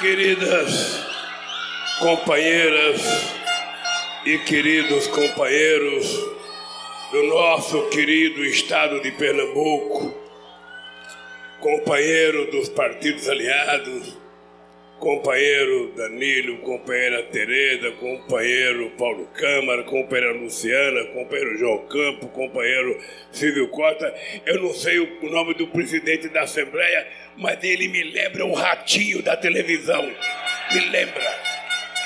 Queridas companheiras e queridos companheiros do nosso querido estado de Pernambuco, companheiro dos partidos aliados, companheiro Danilo, companheira Tereza, companheiro Paulo Câmara, companheira Luciana, companheiro João Campo, companheiro Silvio Costa. Eu não sei o nome do presidente da Assembleia, mas ele me lembra o ratinho da televisão. Me lembra.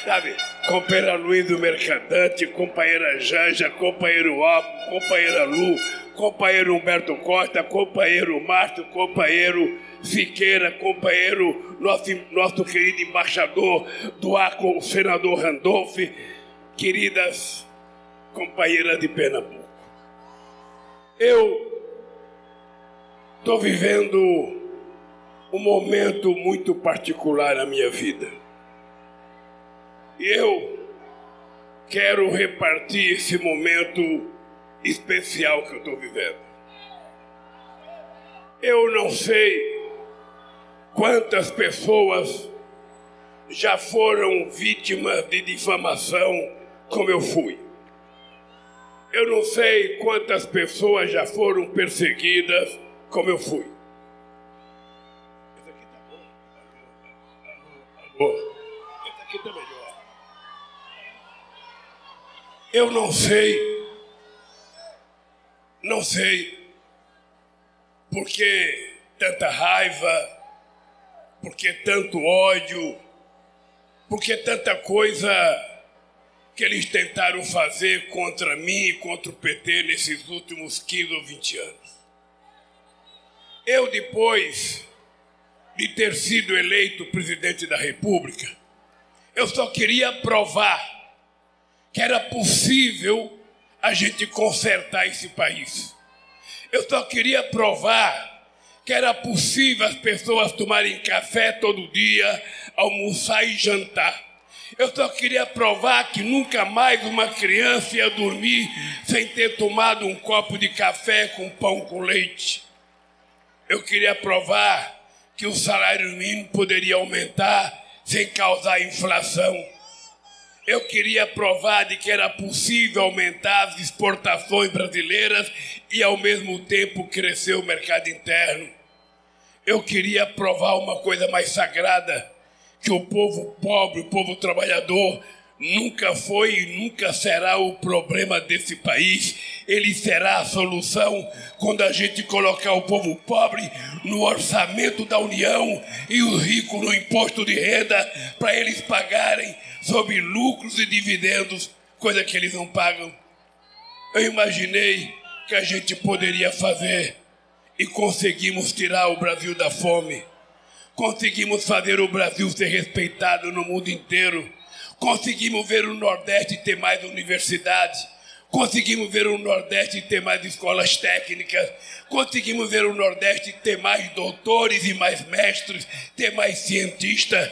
Sabe? Companheira Luiz do Mercadante, companheira Janja, companheiro Alpo, companheira Lu, companheiro Humberto Costa, companheiro Márcio, companheiro Siqueira, companheiro, nosso, nosso querido embaixador do ACO, o senador Randolph, queridas companheiras de Pernambuco. Eu estou vivendo um momento muito particular na minha vida. E eu quero repartir esse momento especial que eu estou vivendo. Eu não sei Quantas pessoas já foram vítimas de difamação como eu fui? Eu não sei quantas pessoas já foram perseguidas como eu fui. Esse aqui tá bom? Esse aqui tá melhor. Eu não sei, não sei porque tanta raiva, por que tanto ódio? Por que tanta coisa que eles tentaram fazer contra mim e contra o PT nesses últimos 15 ou 20 anos? Eu, depois de ter sido eleito presidente da República, eu só queria provar que era possível a gente consertar esse país. Eu só queria provar que era possível as pessoas tomarem café todo dia, almoçar e jantar. Eu só queria provar que nunca mais uma criança ia dormir sem ter tomado um copo de café com pão com leite. Eu queria provar que o salário mínimo poderia aumentar sem causar inflação. Eu queria provar de que era possível aumentar as exportações brasileiras e ao mesmo tempo crescer o mercado interno eu queria provar uma coisa mais sagrada: que o povo pobre, o povo trabalhador, nunca foi e nunca será o problema desse país. Ele será a solução quando a gente colocar o povo pobre no orçamento da União e os ricos no imposto de renda para eles pagarem sobre lucros e dividendos, coisa que eles não pagam. Eu imaginei que a gente poderia fazer e conseguimos tirar o Brasil da fome. Conseguimos fazer o Brasil ser respeitado no mundo inteiro. Conseguimos ver o Nordeste ter mais universidades. Conseguimos ver o Nordeste ter mais escolas técnicas. Conseguimos ver o Nordeste ter mais doutores e mais mestres, ter mais cientistas.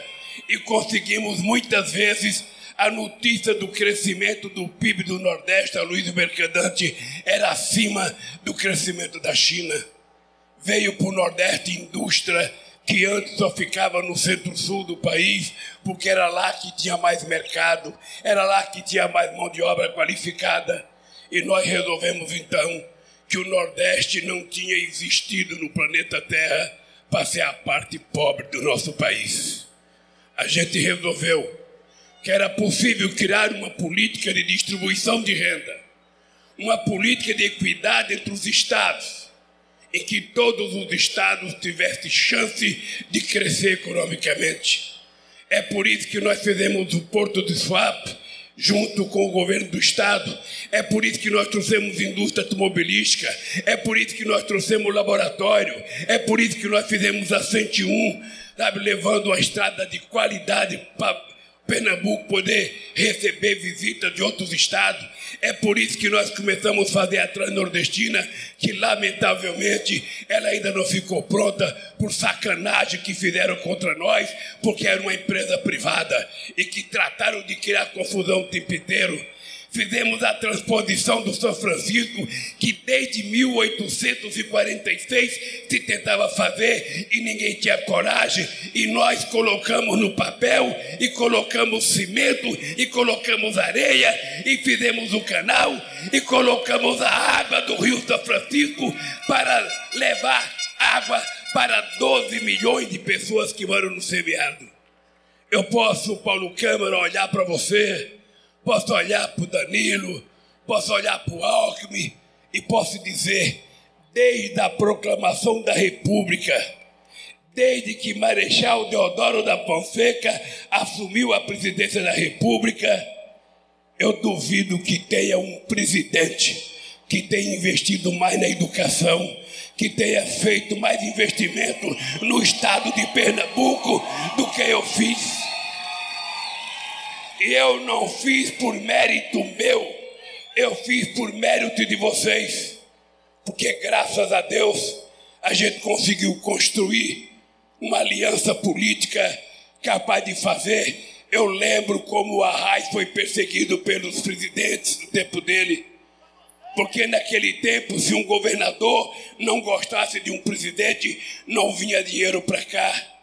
E conseguimos muitas vezes a notícia do crescimento do PIB do Nordeste, a Luiz Mercadante, era acima do crescimento da China veio para o Nordeste indústria que antes só ficava no centro-sul do país, porque era lá que tinha mais mercado, era lá que tinha mais mão de obra qualificada. E nós resolvemos então que o Nordeste não tinha existido no planeta Terra para ser a parte pobre do nosso país. A gente resolveu que era possível criar uma política de distribuição de renda, uma política de equidade entre os estados em que todos os estados tivessem chance de crescer economicamente. É por isso que nós fizemos o Porto de Swap junto com o governo do estado. É por isso que nós trouxemos indústria automobilística. É por isso que nós trouxemos laboratório. É por isso que nós fizemos a 101, sabe, levando uma estrada de qualidade para Pernambuco poder receber visitas de outros estados. É por isso que nós começamos a fazer a Transnordestina, que lamentavelmente ela ainda não ficou pronta por sacanagem que fizeram contra nós, porque era uma empresa privada e que trataram de criar confusão o tempo inteiro. Fizemos a transposição do São Francisco, que desde 1846 se tentava fazer e ninguém tinha coragem. E nós colocamos no papel, e colocamos cimento, e colocamos areia, e fizemos o canal, e colocamos a água do Rio São Francisco para levar água para 12 milhões de pessoas que moram no semiárido. Eu posso, Paulo Câmara, olhar para você posso olhar para o Danilo, posso olhar para o Alckmin e posso dizer, desde a proclamação da República, desde que Marechal Deodoro da Fonseca assumiu a presidência da República, eu duvido que tenha um presidente que tenha investido mais na educação, que tenha feito mais investimento no estado de Pernambuco do que eu fiz. E eu não fiz por mérito meu, eu fiz por mérito de vocês. Porque graças a Deus a gente conseguiu construir uma aliança política capaz de fazer. Eu lembro como o Arraes foi perseguido pelos presidentes no tempo dele. Porque naquele tempo, se um governador não gostasse de um presidente, não vinha dinheiro para cá.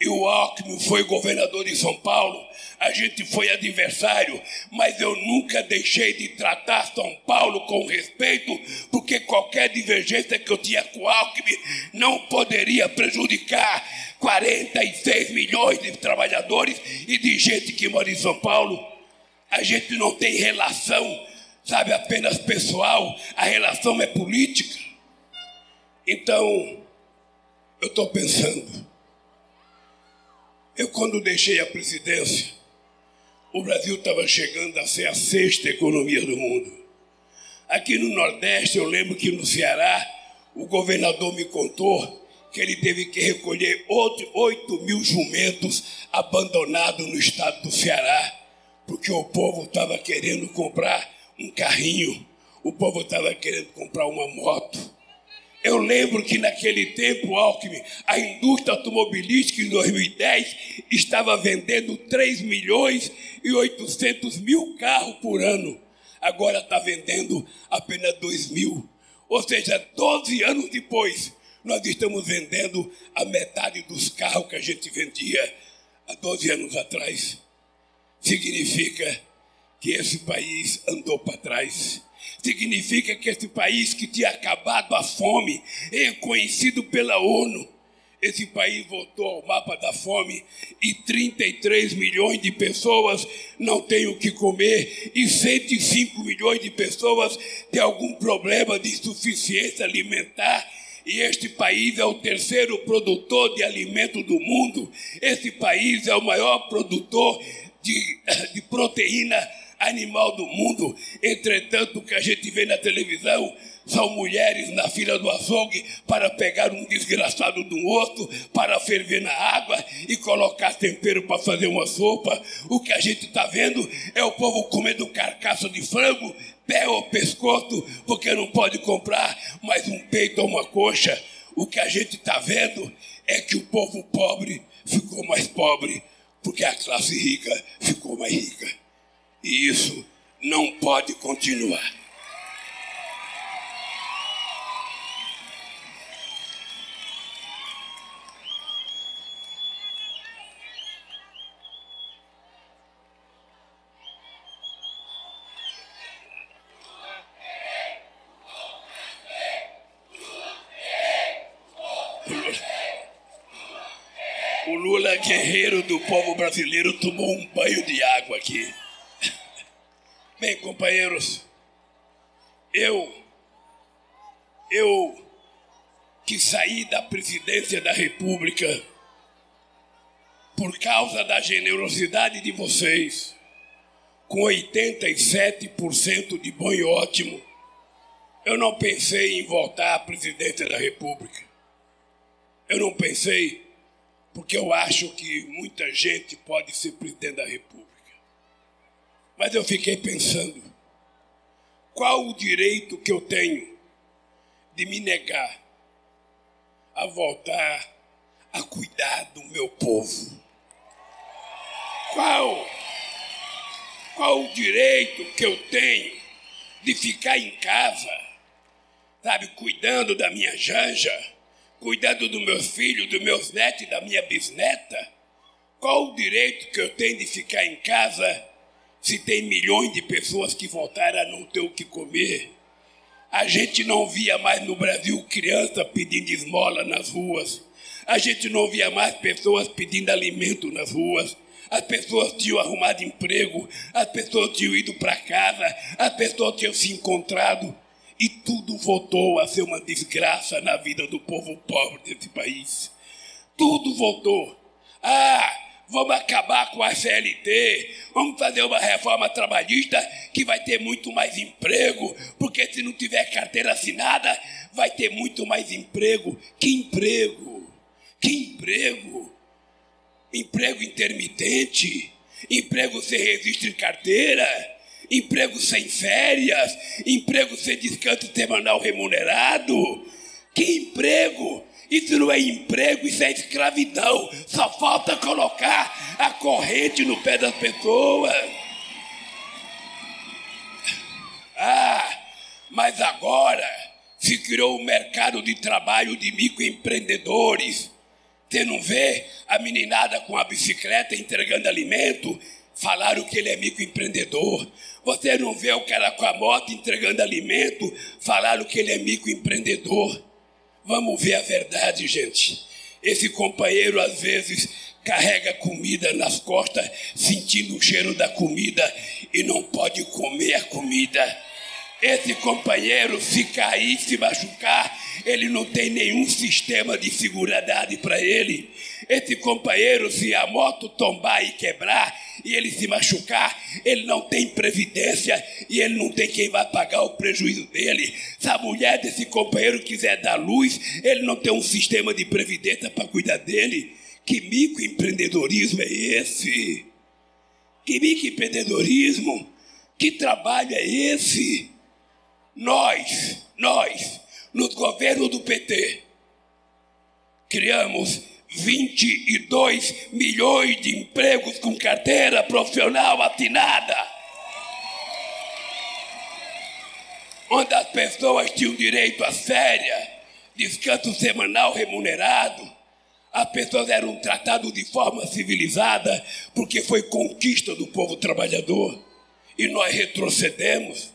E o Alckmin foi governador de São Paulo a gente foi adversário, mas eu nunca deixei de tratar São Paulo com respeito, porque qualquer divergência que eu tinha com o Alckmin não poderia prejudicar 46 milhões de trabalhadores e de gente que mora em São Paulo. A gente não tem relação, sabe, apenas pessoal, a relação é política. Então, eu estou pensando, eu quando deixei a presidência, o Brasil estava chegando a ser a sexta economia do mundo. Aqui no Nordeste, eu lembro que no Ceará, o governador me contou que ele teve que recolher 8 mil jumentos abandonados no estado do Ceará, porque o povo estava querendo comprar um carrinho, o povo estava querendo comprar uma moto. Eu lembro que naquele tempo, Alckmin, a indústria automobilística em 2010 estava vendendo 3 milhões e 800 mil carros por ano. Agora está vendendo apenas 2 mil. Ou seja, 12 anos depois, nós estamos vendendo a metade dos carros que a gente vendia há 12 anos atrás. Significa que esse país andou para trás significa que esse país que tinha acabado a fome, reconhecido pela ONU, esse país voltou ao mapa da fome e 33 milhões de pessoas não têm o que comer e 105 milhões de pessoas têm algum problema de insuficiência alimentar. E este país é o terceiro produtor de alimento do mundo. Esse país é o maior produtor de, de proteína animal do mundo. Entretanto, o que a gente vê na televisão são mulheres na fila do açougue para pegar um desgraçado do osso, para ferver na água e colocar tempero para fazer uma sopa. O que a gente está vendo é o povo comendo carcaça de frango, pé ou pescoço, porque não pode comprar mais um peito ou uma coxa. O que a gente está vendo é que o povo pobre ficou mais pobre, porque a classe rica ficou mais rica. E isso não pode continuar. O Lula, guerreiro do povo brasileiro, tomou um banho de água aqui. Bem, companheiros, eu, eu que saí da presidência da República por causa da generosidade de vocês, com 87% de bom e ótimo, eu não pensei em voltar à presidência da República. Eu não pensei, porque eu acho que muita gente pode ser presidente da República. Mas eu fiquei pensando: qual o direito que eu tenho de me negar a voltar a cuidar do meu povo? Qual? Qual o direito que eu tenho de ficar em casa, sabe, cuidando da minha janja, cuidando dos meus filhos, dos meus netos e da minha bisneta? Qual o direito que eu tenho de ficar em casa se tem milhões de pessoas que voltaram a não ter o que comer? A gente não via mais no Brasil criança pedindo esmola nas ruas. A gente não via mais pessoas pedindo alimento nas ruas. As pessoas tinham arrumado emprego, as pessoas tinham ido para casa, as pessoas tinham se encontrado. E tudo voltou a ser uma desgraça na vida do povo pobre desse país. Tudo voltou. Ah, vamos acabar com a CLT, vamos fazer uma reforma trabalhista que vai ter muito mais emprego, porque se não tiver carteira assinada, vai ter muito mais emprego. Que emprego? Que emprego? emprego intermitente, emprego sem registro em carteira, emprego sem férias, emprego sem descanso semanal remunerado. Que emprego? Isso não é emprego, isso é escravidão. Só falta colocar a corrente no pé das pessoas. Ah, mas agora se criou um mercado de trabalho de microempreendedores você não vê a meninada com a bicicleta entregando alimento? Falaram que ele é microempreendedor. Você não vê o cara com a moto entregando alimento? Falaram que ele é microempreendedor. Vamos ver a verdade, gente. Esse companheiro às vezes carrega comida nas costas, sentindo o cheiro da comida e não pode comer a comida. Esse companheiro, se cair, se machucar, ele não tem nenhum sistema de segurança para ele. Esse companheiro, se a moto tombar e quebrar e ele se machucar, ele não tem previdência e ele não tem quem vai pagar o prejuízo dele. Se a mulher desse companheiro quiser dar luz, ele não tem um sistema de previdência para cuidar dele. Que microempreendedorismo é esse? Que microempreendedorismo? Que trabalho é esse? Nós, nós, no governo do PT, criamos 22 milhões de empregos com carteira profissional assinada. Onde as pessoas tinham direito a férias, descanso semanal remunerado. As pessoas eram tratadas de forma civilizada, porque foi conquista do povo trabalhador. E nós retrocedemos.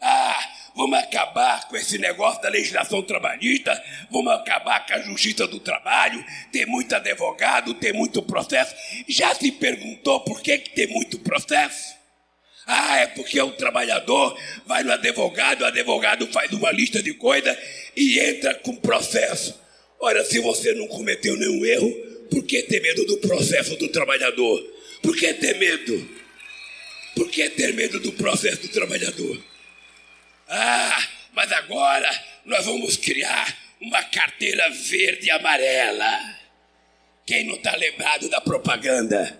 Ah, vamos acabar com esse negócio da legislação trabalhista, vamos acabar com a justiça do trabalho, tem muito advogado, tem muito processo. Já se perguntou por que, que tem muito processo? Ah, é porque o trabalhador vai no advogado, o advogado faz uma lista de coisas e entra com processo. Ora, se você não cometeu nenhum erro, por que ter medo do processo do trabalhador? Por que ter medo? Por que ter medo do processo do trabalhador? Ah, mas agora nós vamos criar uma carteira verde e amarela. Quem não está lembrado da propaganda?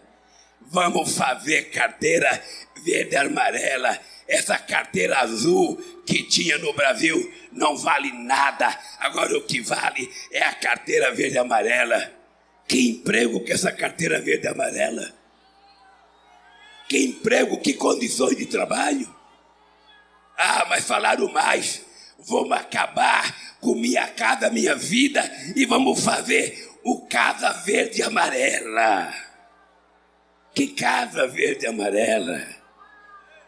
Vamos fazer carteira verde e amarela. Essa carteira azul que tinha no Brasil não vale nada. Agora o que vale é a carteira verde e amarela. Que emprego que essa carteira verde e amarela? Que emprego, que condições de trabalho? Ah, mas falaram mais. Vamos acabar com minha casa, minha vida e vamos fazer o Casa Verde Amarela. Que Casa Verde Amarela?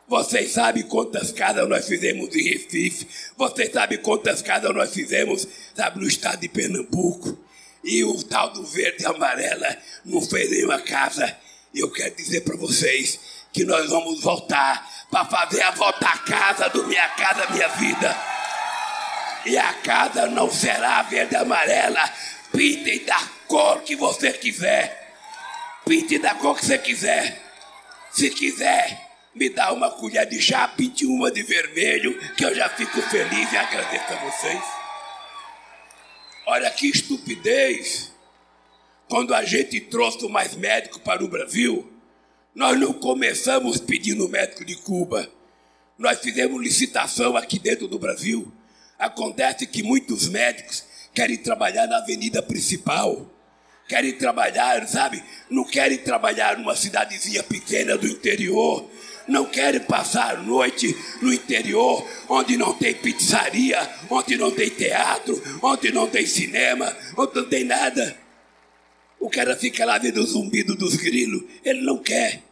Vocês sabem quantas casas nós fizemos em Recife? Vocês sabem quantas casas nós fizemos, sabe, no estado de Pernambuco? E o tal do verde e amarela não fez nenhuma casa. Eu quero dizer para vocês que nós vamos voltar para fazer a volta à casa do Minha Casa Minha Vida. E a casa não será verde e amarela. Pinte da cor que você quiser. Pinte da cor que você quiser. Se quiser, me dá uma colher de chá, pinte uma de vermelho, que eu já fico feliz e agradeço a vocês. Olha que estupidez. Quando a gente trouxe mais médico para o Brasil, nós não começamos pedindo médico de Cuba. Nós fizemos licitação aqui dentro do Brasil. Acontece que muitos médicos querem trabalhar na avenida principal. Querem trabalhar, sabe? Não querem trabalhar numa cidadezinha pequena do interior. não querem passar a noite no interior, onde não tem pizzaria, onde não tem teatro, onde não tem cinema, onde não tem nada. O cara fica lá vendo o zumbido dos grilos, ele não quer.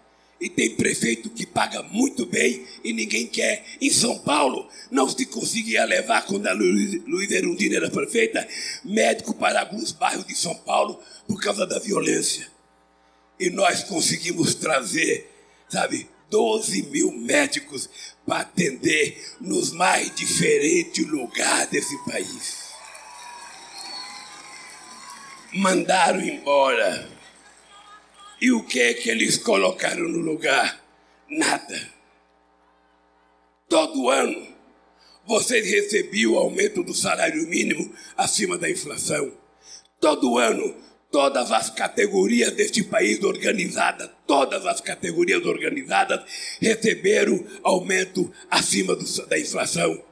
E tem prefeito que paga muito bem e ninguém quer. Em São Paulo, não se conseguia levar, quando a Luiz, Erundina era prefeita, médico para alguns bairros de São Paulo por causa da violência. E nós conseguimos trazer, sabe, 12 mil médicos para atender nos mais diferentes lugares desse país. Mandaram embora. E o que é que eles colocaram no lugar? Nada. Todo ano vocês recebiam o aumento do salário mínimo acima da inflação. Todo ano todas as categorias deste país organizadas, todas as categorias organizadas receberam aumento acima do, da inflação.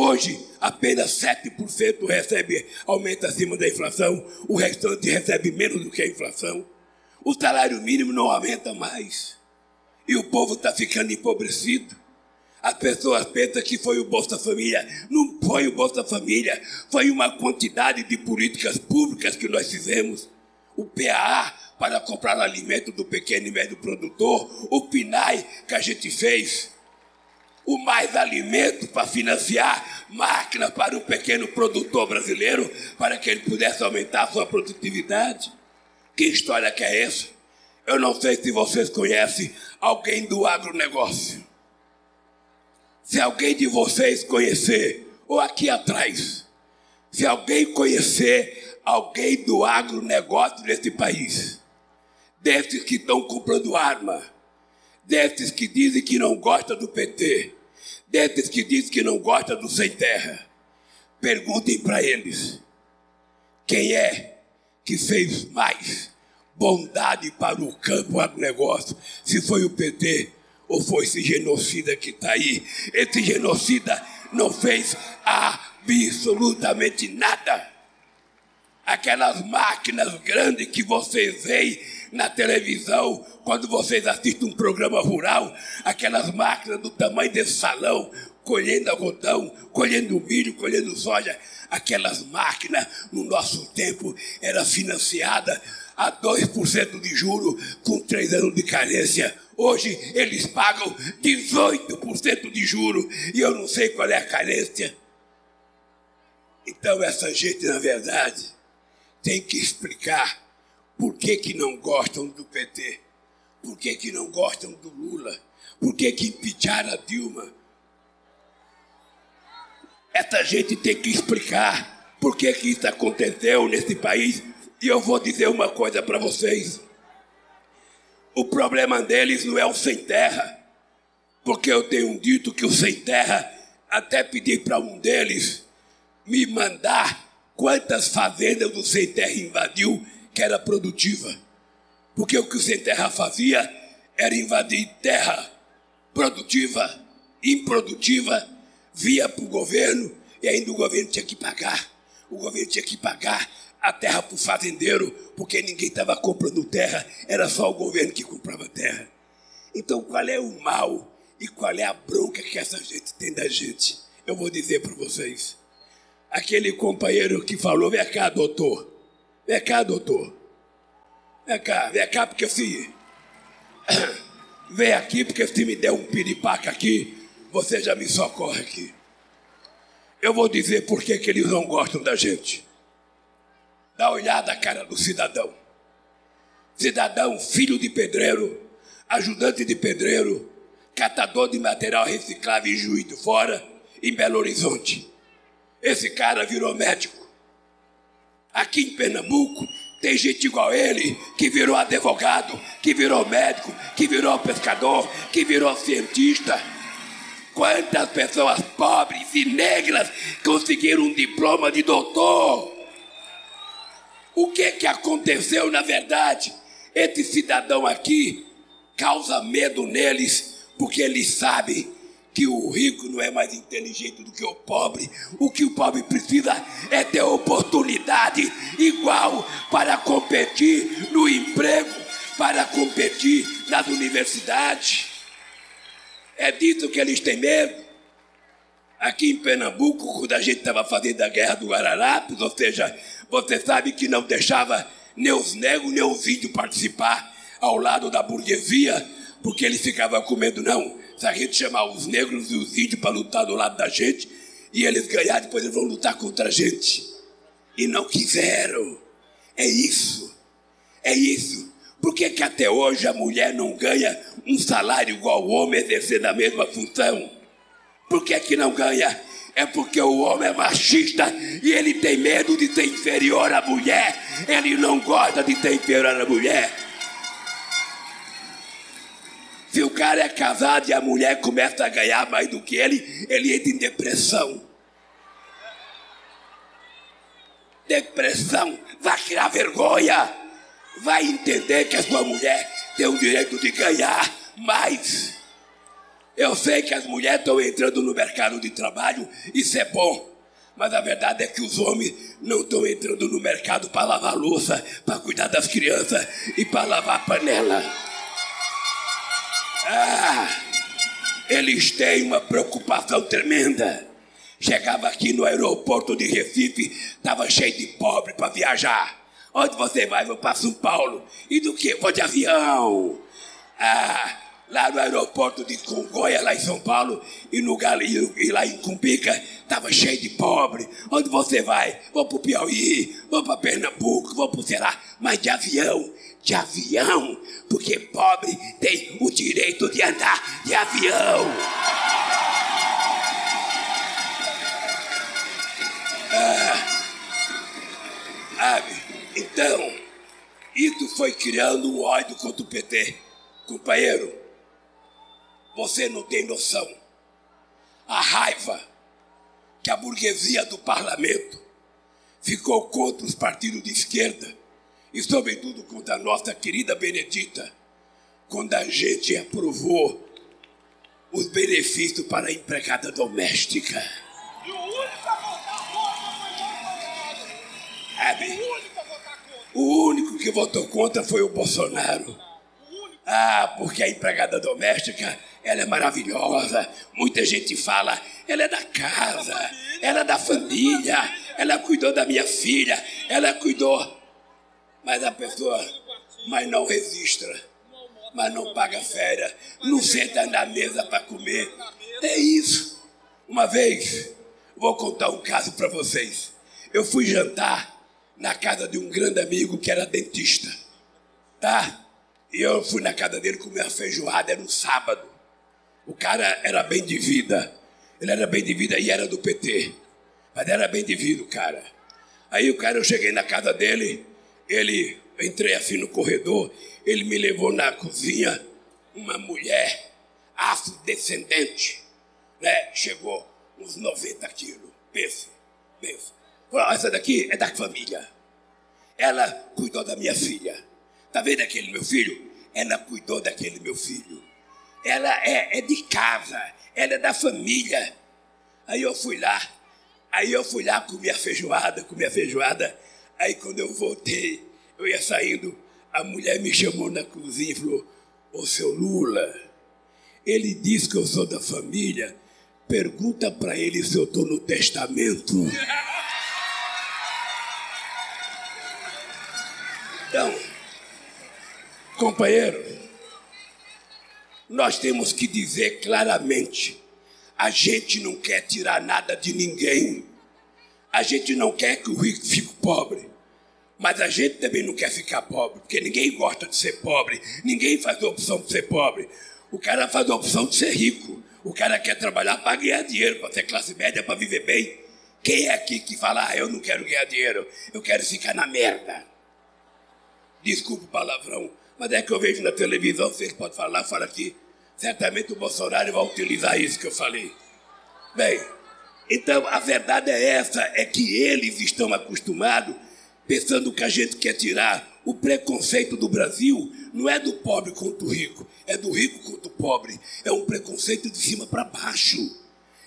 Hoje, apenas 7% recebe aumento acima da inflação, o restante recebe menos do que a inflação. O salário mínimo não aumenta mais. E o povo está ficando empobrecido. As pessoas pensam que foi o Bolsa Família. Não foi o Bolsa Família. Foi uma quantidade de políticas públicas que nós fizemos o PAA para comprar alimento do pequeno e médio produtor, o PNAE que a gente fez, o Mais Alimento para financiar máquina para o pequeno produtor brasileiro, para que ele pudesse aumentar a sua produtividade. Que história que é essa? Eu não sei se vocês conhecem alguém do agronegócio. Se alguém de vocês conhecer, ou aqui atrás, se alguém conhecer alguém do agronegócio desse país, desses que estão comprando arma, desses que dizem que não gosta do PT, desses que dizem que não gosta do Sem Terra, perguntem para eles quem é que fez mais bondade para o campo agronegócio, se foi o PT ou foi esse genocida que está aí. Esse genocida não fez absolutamente nada aquelas máquinas grandes que vocês veem na televisão, quando vocês assistem um programa rural, aquelas máquinas do tamanho desse salão, colhendo algodão, colhendo milho, colhendo soja, aquelas máquinas, no nosso tempo, era financiada a 2% de juro com 3 anos de carência. Hoje eles pagam 18% de juro e eu não sei qual é a carência. Então essa gente, na verdade, tem que explicar por que, que não gostam do PT, por que, que não gostam do Lula, por que, que a Dilma. Essa gente tem que explicar por que, que isso aconteceu nesse país. E eu vou dizer uma coisa para vocês. O problema deles não é o sem terra, porque eu tenho dito que o sem terra, até pedi para um deles me mandar Quantas fazendas o Sem Terra invadiu que era produtiva? Porque o que o Sem Terra fazia era invadir terra produtiva, improdutiva, via para o governo e ainda o governo tinha que pagar. O governo tinha que pagar a terra para o fazendeiro, porque ninguém estava comprando terra, era só o governo que comprava terra. Então, qual é o mal e qual é a bronca que essa gente tem da gente? Eu vou dizer para vocês aquele companheiro que falou: vem cá, doutor. Vem cá, doutor. Vem cá, vem cá, porque se. Vem aqui, porque se me der um piripaca aqui, você já me socorre aqui. Eu vou dizer por que, eles não gostam da gente. Dá uma olhada na cara do cidadão. Cidadão, filho de pedreiro, ajudante de pedreiro, catador de material reciclável em Juiz de Fora, em Belo Horizonte. Esse cara virou médico. Aqui em Pernambuco tem gente igual ele que virou advogado, que virou médico, que virou pescador, que virou cientista. Quantas pessoas pobres e negras conseguiram um diploma de doutor? O que que aconteceu na verdade? Esse cidadão aqui causa medo neles porque ele sabe que o rico não é mais inteligente do que o pobre. O que o pobre precisa é ter oportunidade igual para competir no emprego, para competir nas universidades. É disso que eles têm medo. Aqui em Pernambuco, quando a gente estava fazendo a guerra do Guararapes, ou seja, você sabe que não deixava nem os negros nem os índios participar ao lado da burguesia, porque eles ficavam com medo, não. Se a gente chamar os negros e os índios para lutar do lado da gente, e eles ganhar, depois eles vão lutar contra a gente. E não quiseram. É isso. É isso. Por que, que até hoje a mulher não ganha um salário igual ao homem exercendo a mesma função? Por que, que não ganha? É porque o homem é machista e ele tem medo de ser inferior à mulher. Ele não gosta de ser inferior à mulher. Se o cara é casado e a mulher começa a ganhar mais do que ele, ele entra em depressão. Depressão, vai criar vergonha, vai entender que a sua mulher tem o direito de ganhar mais. Eu sei que as mulheres estão entrando no mercado de trabalho, isso é bom. Mas a verdade é que os homens não estão entrando no mercado para lavar louça, para cuidar das crianças e para lavar panela. Ah, eles têm uma preocupação tremenda. Chegava aqui no aeroporto de Recife, estava cheio de pobre para viajar. Onde você vai? Vou para São Paulo. E do que? Vou de avião. Ah, lá no aeroporto de Congonha, lá em São Paulo, e, no, e lá em Cumbica, estava cheio de pobre. Onde você vai? Vou para o Piauí, vou para Pernambuco, vou para o Ceará, mas de avião, de avião, porque pobre tem o direito de andar de avião. Ah, sabe? Então, isso foi criando um ódio contra o PT. Companheiro, você não tem noção. A raiva que a burguesia do parlamento ficou contra os partidos de esquerda e, sobretudo, contra a nossa querida Benedita, quando a gente aprovou os benefícios para a empregada doméstica. E o único a votar contra foi o Bolsonaro. O único que votou contra foi o Bolsonaro. Ah, porque a empregada doméstica, ela é maravilhosa. Muita gente fala, ela é da casa, ela é da família, ela cuidou da minha filha, ela cuidou. Mas a pessoa, mas não registra, mas não paga férias, não senta na mesa para comer. É isso. Uma vez, vou contar um caso para vocês. Eu fui jantar na casa de um grande amigo que era dentista, tá? E eu fui na casa dele comer a feijoada, era um sábado. O cara era bem de vida. Ele era bem de vida e era do PT. Mas era bem de vida o cara. Aí o cara, eu cheguei na casa dele, ele, entrei assim no corredor, ele me levou na cozinha, uma mulher afrodescendente, né? Chegou uns 90 quilos. Pense, pense. Essa daqui é da família. Ela cuidou da minha filha. Tá vendo aquele meu filho? Ela cuidou daquele meu filho. Ela é, é de casa, ela é da família. Aí eu fui lá, aí eu fui lá comer a feijoada, comer a feijoada. Aí quando eu voltei, eu ia saindo, a mulher me chamou na cozinha e falou: Ô seu Lula, ele diz que eu sou da família, pergunta para ele se eu estou no testamento. Então, Companheiro, nós temos que dizer claramente: a gente não quer tirar nada de ninguém. A gente não quer que o rico fique pobre. Mas a gente também não quer ficar pobre, porque ninguém gosta de ser pobre. Ninguém faz a opção de ser pobre. O cara faz a opção de ser rico. O cara quer trabalhar para ganhar dinheiro, para ser classe média, para viver bem. Quem é aqui que fala, ah, eu não quero ganhar dinheiro, eu quero ficar na merda? Desculpa o palavrão, mas é que eu vejo na televisão, vocês podem falar, fala aqui. Certamente o Bolsonaro vai utilizar isso que eu falei. Bem, então a verdade é essa, é que eles estão acostumados, pensando que a gente quer tirar o preconceito do Brasil, não é do pobre contra o rico, é do rico contra o pobre. É um preconceito de cima para baixo.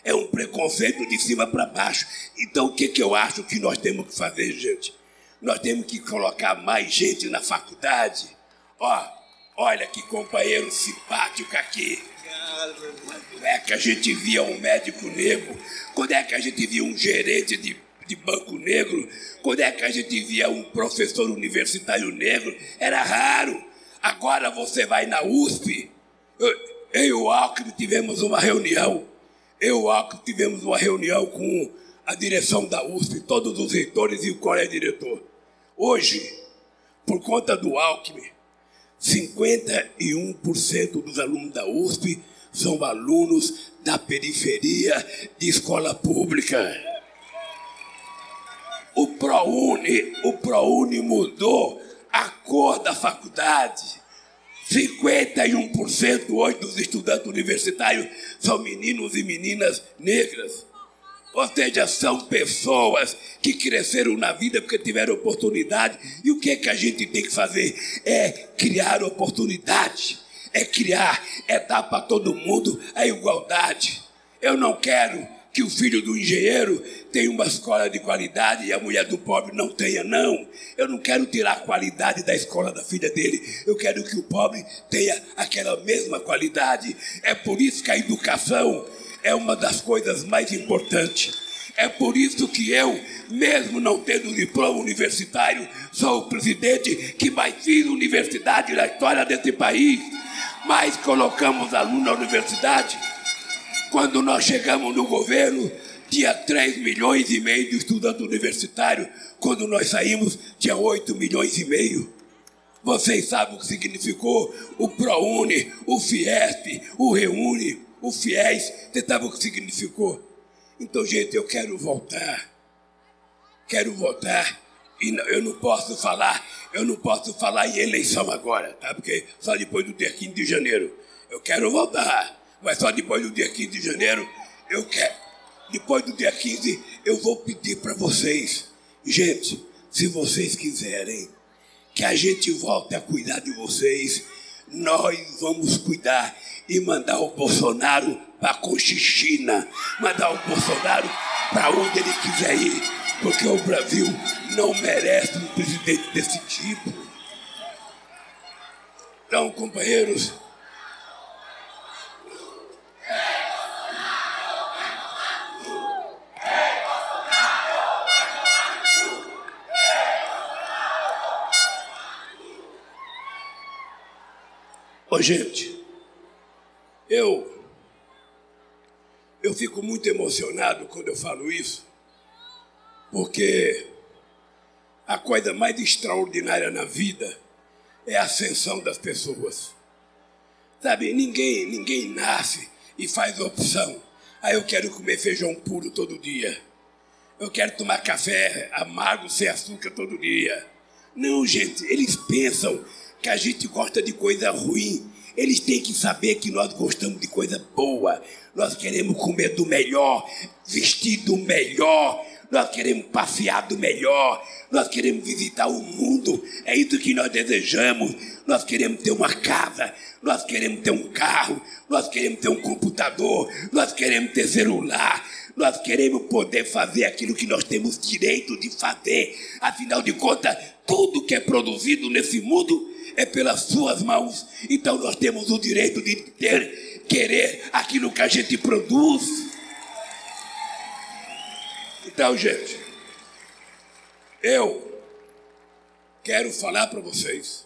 É um preconceito de cima para baixo. Então o que, que eu acho que nós temos que fazer, gente? Nós temos que colocar mais gente na faculdade Ó, Olha que companheiro simpático aqui. Quando é que a gente via um médico negro? Quando é que a gente via um gerente de, de banco negro? Quando é que a gente via um professor universitário negro? Era raro. Agora você vai na USP. Eu, e o Alckmin tivemos uma reunião. Eu e o Alckmin tivemos uma reunião com a direção da USP, todos os reitores e o colégio diretor. Hoje, por conta do Alckmin, 51% dos alunos da USP são alunos da periferia de escola pública. O ProUni, o ProUni mudou a cor da faculdade. 51% hoje dos estudantes universitários são meninos e meninas negras. Ou seja, são pessoas que cresceram na vida porque tiveram oportunidade. E o que, é que a gente tem que fazer? É criar oportunidade. É criar, é dar para todo mundo a igualdade. Eu não quero que o filho do engenheiro tenha uma escola de qualidade e a mulher do pobre não tenha, não. Eu não quero tirar a qualidade da escola da filha dele. Eu quero que o pobre tenha aquela mesma qualidade. É por isso que a educação é uma das coisas mais importantes. É por isso que eu, mesmo não tendo diploma universitário, sou o presidente que mais fiz universidade na história desse país. Mais colocamos alunos na universidade. Quando nós chegamos no governo, tinha 3 milhões e meio de estudantes universitários. Quando nós saímos, tinha 8 milhões e meio. Vocês sabem o que significou o ProUni, o Fiesp, o Reúne o fiéis. Sabe o que significou? Então, gente, eu quero voltar. Quero voltar. E eu não posso falar, eu não posso falar em eleição agora, tá? Porque só depois do dia 15 de janeiro. Eu quero voltar, mas só depois do dia 15 de janeiro eu quero. Depois do dia 15 eu vou pedir para vocês, gente, se vocês quiserem que a gente volte a cuidar de vocês, nós vamos cuidar e mandar o Bolsonaro para Cochichina, mandar o Bolsonaro para onde ele quiser ir, porque o Brasil não merece um presidente desse tipo. Então, companheiros, Ô, gente, eu, eu fico muito emocionado quando eu falo isso, porque a coisa mais extraordinária na vida é a ascensão das pessoas. Sabe, ninguém, ninguém nasce e faz opção. Ah, eu quero comer feijão puro todo dia. Eu quero tomar café amargo sem açúcar todo dia. Não, gente, eles pensam que a gente gosta de coisa ruim eles têm que saber que nós gostamos de coisa boa. Nós queremos comer do melhor, vestir do melhor, nós queremos passear do melhor, nós queremos visitar o mundo. É isso que nós desejamos. Nós queremos ter uma casa, nós queremos ter um carro, nós queremos ter um computador, nós queremos ter celular, nós queremos poder fazer aquilo que nós temos direito de fazer. Afinal de contas, tudo que é produzido nesse mundo é pelas suas mãos. Então nós temos o direito de ter, querer aquilo que a gente produz. Então, gente, eu quero falar para vocês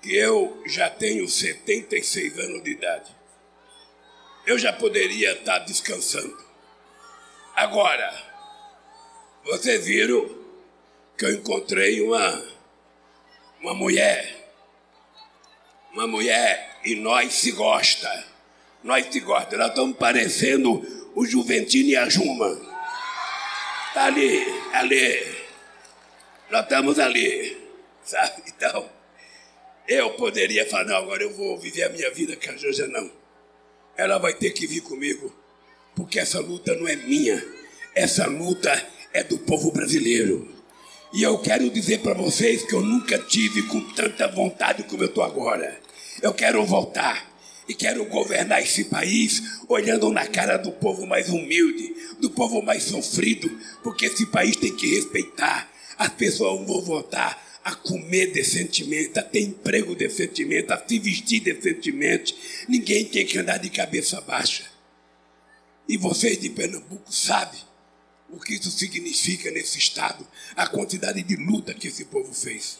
que eu já tenho 76 anos de idade. Eu já poderia estar descansando. Agora, vocês viram que eu encontrei uma uma mulher, uma mulher, e nós se gosta. Nós se gosta. Nós estamos parecendo o Juventino e a Juma. Está ali, ali. Nós estamos ali, sabe? Então, eu poderia falar, não, agora eu vou viver a minha vida com a Janja, não. Ela vai ter que vir comigo, porque essa luta não é minha. Essa luta é do povo brasileiro. E eu quero dizer para vocês que eu nunca tive com tanta vontade como eu estou agora. Eu quero voltar e quero governar esse país olhando na cara do povo mais humilde, do povo mais sofrido, porque esse país tem que respeitar. As pessoas vão votar a comer decentemente, a ter emprego decentemente, a se vestir decentemente. Ninguém tem que andar de cabeça baixa. E vocês de Pernambuco sabem o que isso significa nesse estado, a quantidade de luta que esse povo fez.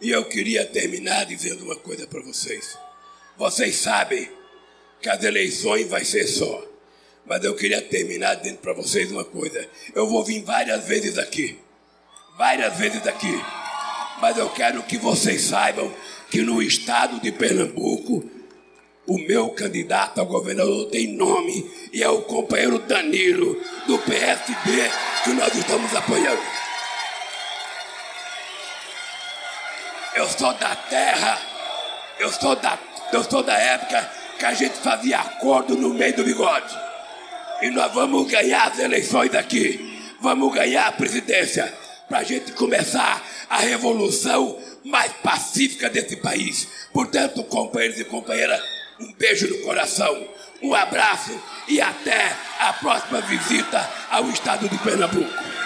E eu queria terminar dizendo uma coisa para vocês. Vocês sabem que as eleições vai ser só. Mas eu queria terminar dizendo para vocês uma coisa. Eu vou vir várias vezes aqui. Várias vezes aqui. Mas eu quero que vocês saibam que no estado de Pernambuco o meu candidato a governador tem nome e é o companheiro Danilo, do PSB, que nós estamos apoiando. Eu sou da terra, eu sou da, eu sou da época que a gente fazia acordo no meio do bigode. E nós vamos ganhar as eleições aqui, vamos ganhar a presidência, para a gente começar a revolução mais pacífica desse país. Portanto, companheiros e companheiras, um beijo no coração, um abraço e até a próxima visita ao estado de Pernambuco.